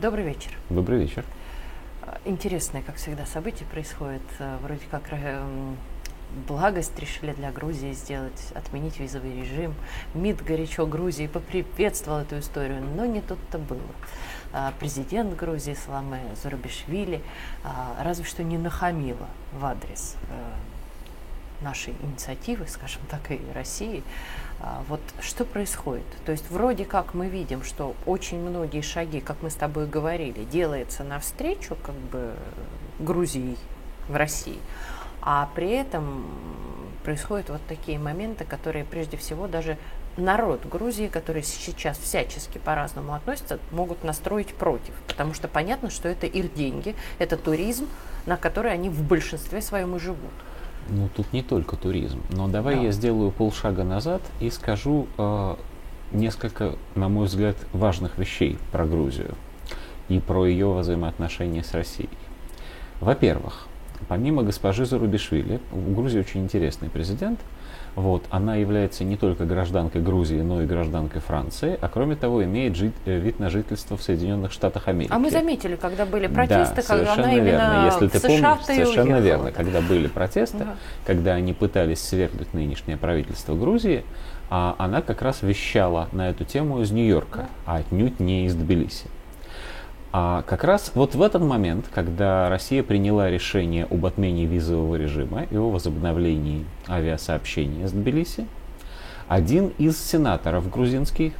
Добрый вечер. Добрый вечер. Интересное, как всегда, событие происходит. Вроде как благость решили для Грузии сделать, отменить визовый режим. МИД горячо Грузии поприветствовал эту историю, но не тут-то было. Президент Грузии Саламе Зурабишвили разве что не нахамила в адрес нашей инициативы, скажем так, и России, а, вот что происходит? То есть вроде как мы видим, что очень многие шаги, как мы с тобой говорили, делается навстречу как бы Грузии в России, а при этом происходят вот такие моменты, которые прежде всего даже народ Грузии, который сейчас всячески по-разному относится, могут настроить против. Потому что понятно, что это их деньги, это туризм, на который они в большинстве своем и живут. Ну, тут не только туризм. Но давай да. я сделаю полшага назад и скажу э, несколько, на мой взгляд, важных вещей про Грузию и про ее взаимоотношения с Россией. Во-первых, помимо госпожи Зарубишвили, в Грузии очень интересный президент – вот, она является не только гражданкой Грузии, но и гражданкой Франции, а кроме того имеет жить, э, вид на жительство в Соединенных Штатах Америки. А мы заметили, когда были протесты, да, когда она верно. именно Если в ты США помнишь, совершенно уехала, верно, да. когда были протесты, угу. когда они пытались свергнуть нынешнее правительство Грузии, а она как раз вещала на эту тему из Нью-Йорка, а отнюдь не из Тбилиси. А как раз вот в этот момент, когда Россия приняла решение об отмене визового режима и о возобновлении авиасообщения с Тбилиси, один из сенаторов грузинских,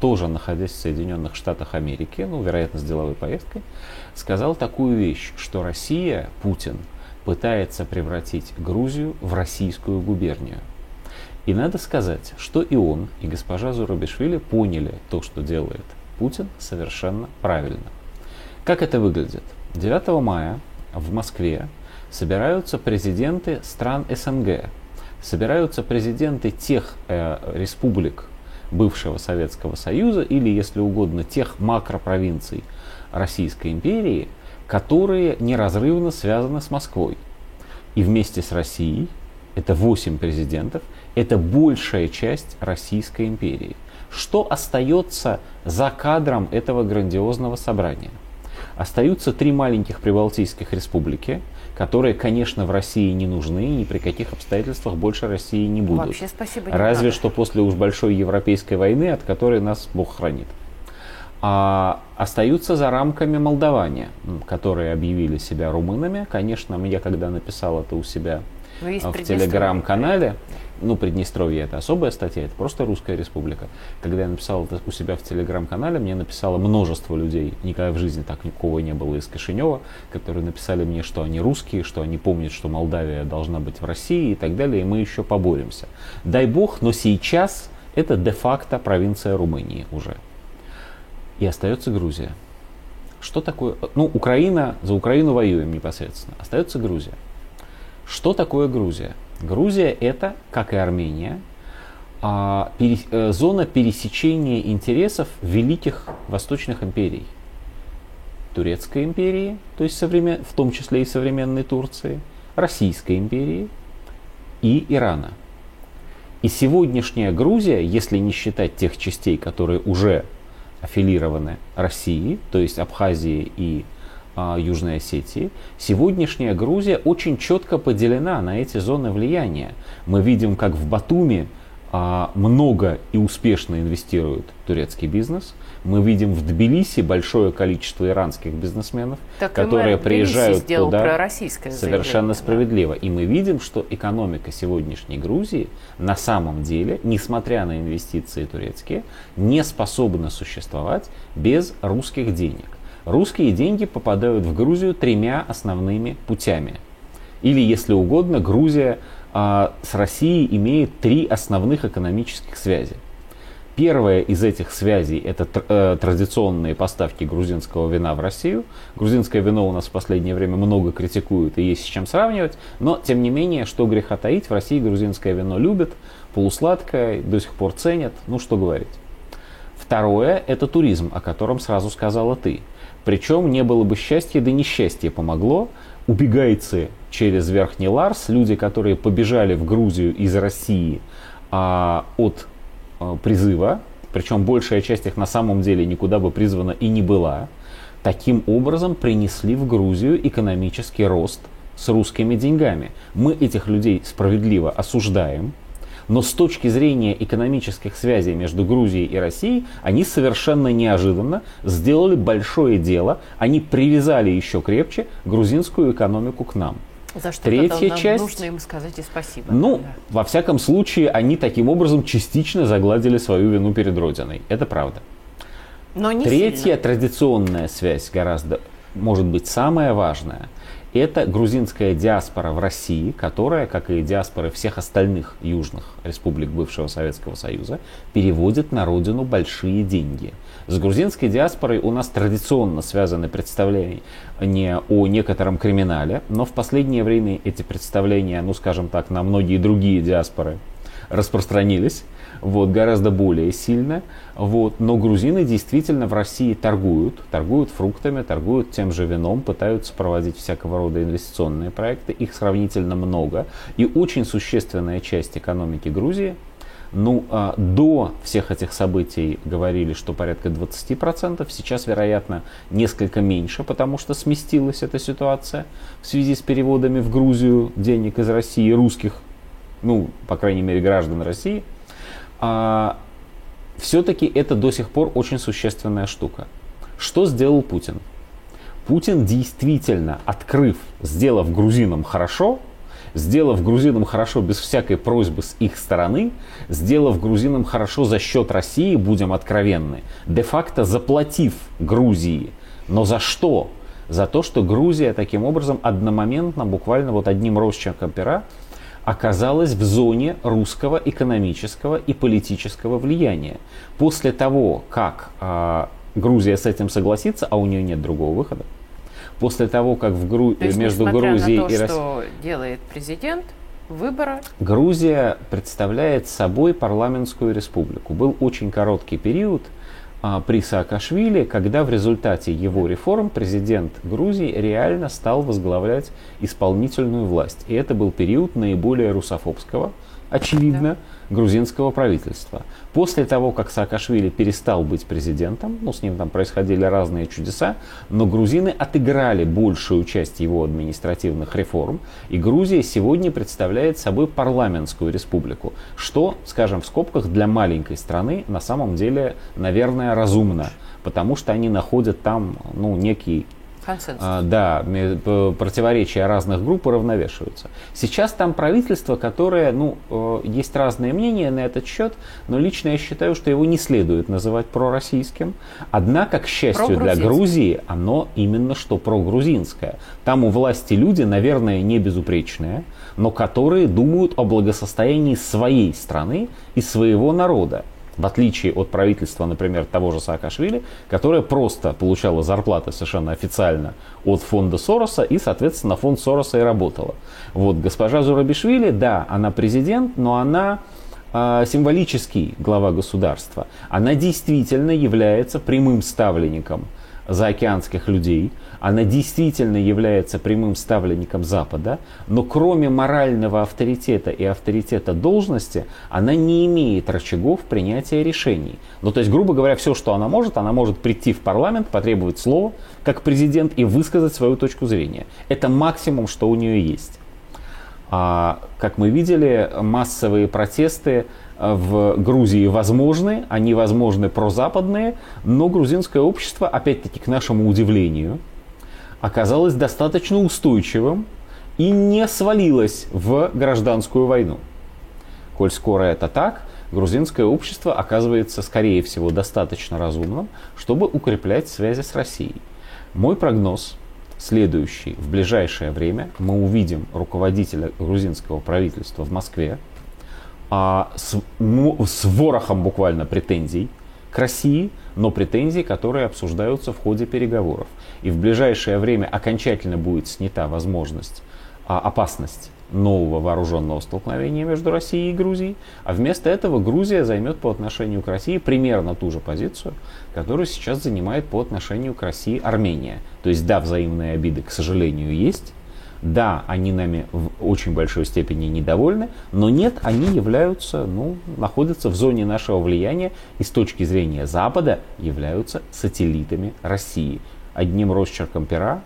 тоже находясь в Соединенных Штатах Америки, ну, вероятно, с деловой поездкой, сказал такую вещь, что Россия, Путин, пытается превратить Грузию в российскую губернию. И надо сказать, что и он, и госпожа Зурабишвили поняли то, что делает Путин, совершенно правильно. Как это выглядит? 9 мая в Москве собираются президенты стран СНГ, собираются президенты тех э, республик бывшего Советского Союза или, если угодно, тех макропровинций Российской империи, которые неразрывно связаны с Москвой. И вместе с Россией, это 8 президентов, это большая часть Российской империи. Что остается за кадром этого грандиозного собрания? Остаются три маленьких прибалтийских республики, которые, конечно, в России не нужны и ни при каких обстоятельствах больше России не будут. Вообще спасибо. Разве надо. что после уж большой европейской войны, от которой нас Бог хранит. А остаются за рамками молдаване, которые объявили себя румынами. Конечно, я когда написал это у себя в телеграм-канале, ну, Приднестровье это особая статья, это просто русская республика. Когда я написал это у себя в телеграм-канале, мне написало множество людей, никогда в жизни так никого не было из Кишинева, которые написали мне, что они русские, что они помнят, что Молдавия должна быть в России и так далее, и мы еще поборемся. Дай бог, но сейчас это де-факто провинция Румынии уже. И остается Грузия. Что такое? Ну, Украина, за Украину воюем непосредственно. Остается Грузия. Что такое Грузия? Грузия это, как и Армения, а, э, зона пересечения интересов великих восточных империй. Турецкой империи, то есть современ... в том числе и современной Турции, Российской империи и Ирана. И сегодняшняя Грузия, если не считать тех частей, которые уже аффилированы России, то есть Абхазии и Южной Осетии, сегодняшняя Грузия очень четко поделена на эти зоны влияния. Мы видим, как в Батуми а, много и успешно инвестирует турецкий бизнес. Мы видим в Тбилиси большое количество иранских бизнесменов, так которые приезжают туда. Совершенно справедливо. Да. И мы видим, что экономика сегодняшней Грузии на самом деле, несмотря на инвестиции турецкие, не способна существовать без русских денег. Русские деньги попадают в Грузию тремя основными путями. Или, если угодно, Грузия а, с Россией имеет три основных экономических связи. Первая из этих связей – это э, традиционные поставки грузинского вина в Россию. Грузинское вино у нас в последнее время много критикуют и есть с чем сравнивать. Но, тем не менее, что греха таить, в России грузинское вино любят, полусладкое, до сих пор ценят, ну что говорить. Второе – это туризм, о котором сразу сказала ты. Причем не было бы счастья, да несчастье помогло. Убегайцы через Верхний Ларс, люди, которые побежали в Грузию из России а, от а, призыва, причем большая часть их на самом деле никуда бы призвана и не была. таким образом принесли в Грузию экономический рост с русскими деньгами. Мы этих людей справедливо осуждаем, но с точки зрения экономических связей между Грузией и Россией, они совершенно неожиданно сделали большое дело. Они привязали еще крепче грузинскую экономику к нам. За что Третья нам часть. нужно им сказать и спасибо. Ну, Да. во всяком случае, они таким образом частично загладили свою вину перед Родиной. Это правда. Но не Третья сильно. традиционная связь, гораздо, может быть, самая важная, это грузинская диаспора в России, которая, как и диаспоры всех остальных южных республик бывшего Советского Союза, переводит на родину большие деньги. С грузинской диаспорой у нас традиционно связаны представления о некотором криминале, но в последнее время эти представления, ну скажем так, на многие другие диаспоры распространились вот, гораздо более сильно. Вот. Но грузины действительно в России торгуют, торгуют фруктами, торгуют тем же вином, пытаются проводить всякого рода инвестиционные проекты. Их сравнительно много. И очень существенная часть экономики Грузии ну, а, до всех этих событий говорили, что порядка 20%, сейчас, вероятно, несколько меньше, потому что сместилась эта ситуация в связи с переводами в Грузию денег из России русских, ну, по крайней мере, граждан России. А, все-таки это до сих пор очень существенная штука. Что сделал Путин? Путин действительно, открыв, сделав грузинам хорошо, сделав грузинам хорошо без всякой просьбы с их стороны, сделав грузинам хорошо за счет России, будем откровенны, де-факто заплатив Грузии. Но за что? За то, что Грузия таким образом одномоментно, буквально вот одним росчерком пера, оказалась в зоне русского экономического и политического влияния. После того, как э, Грузия с этим согласится, а у нее нет другого выхода, после того, как в Гру... То есть, между Грузией на то, и Россией... что делает президент, выборы Грузия представляет собой парламентскую республику. Был очень короткий период при Саакашвили, когда в результате его реформ президент Грузии реально стал возглавлять исполнительную власть. И это был период наиболее русофобского, очевидно, грузинского правительства. После того, как Саакашвили перестал быть президентом, ну, с ним там происходили разные чудеса, но грузины отыграли большую часть его административных реформ, и Грузия сегодня представляет собой парламентскую республику, что, скажем в скобках, для маленькой страны на самом деле, наверное, разумно, потому что они находят там, ну, некий консенсус. а, да, противоречия разных групп уравновешиваются. Сейчас там правительство, которое, ну, э, есть разные мнения на этот счет, но лично я считаю, что его не следует называть пророссийским. Однако, к счастью для. Грузии, оно именно что прогрузинское. Там у власти люди, наверное, не безупречные, но которые думают о благосостоянии своей страны и своего народа. В отличие от правительства, например, того же Саакашвили, которое просто получало зарплаты совершенно официально от фонда Сороса и, соответственно, фонд Сороса и работала. Вот госпожа Зурабишвили, да, она президент, но она а, символический глава государства. Она действительно является прямым ставленником заокеанских людей, она действительно является прямым ставленником Запада, но кроме морального авторитета и авторитета должности, она не имеет рычагов принятия решений. Ну, то есть, грубо говоря, все, что она может, она может прийти в парламент, потребовать слова, как президент, и высказать свою точку зрения. Это максимум, что у нее есть. А, как мы видели, массовые протесты в Грузии возможны, они возможны прозападные, но грузинское общество, опять-таки к нашему удивлению, оказалось достаточно устойчивым и не свалилось в гражданскую войну. Коль скоро это так, грузинское общество оказывается, скорее всего, достаточно разумным, чтобы укреплять связи с Россией. Мой прогноз следующий. В ближайшее время мы увидим руководителя грузинского правительства в Москве а, с, м- с ворохом буквально претензий к России, но претензий, которые обсуждаются в ходе переговоров. И в ближайшее время окончательно будет снята возможность, а, опасность нового вооруженного столкновения между Россией и Грузией, а вместо этого Грузия займет по отношению к России примерно ту же позицию, которую сейчас занимает по отношению к России Армения. То есть да, взаимные обиды, к сожалению, есть, да, они нами в очень большой степени недовольны, но нет, они являются, ну, находятся в зоне нашего влияния и с точки зрения Запада являются сателлитами России. одним росчерком пера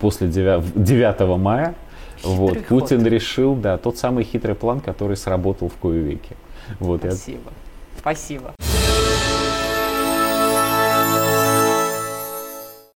после 9, 9 мая вот, ход. Путин решил, да, тот самый хитрый план, который сработал в кое веки. Вот, я- Спасибо. Спасибо.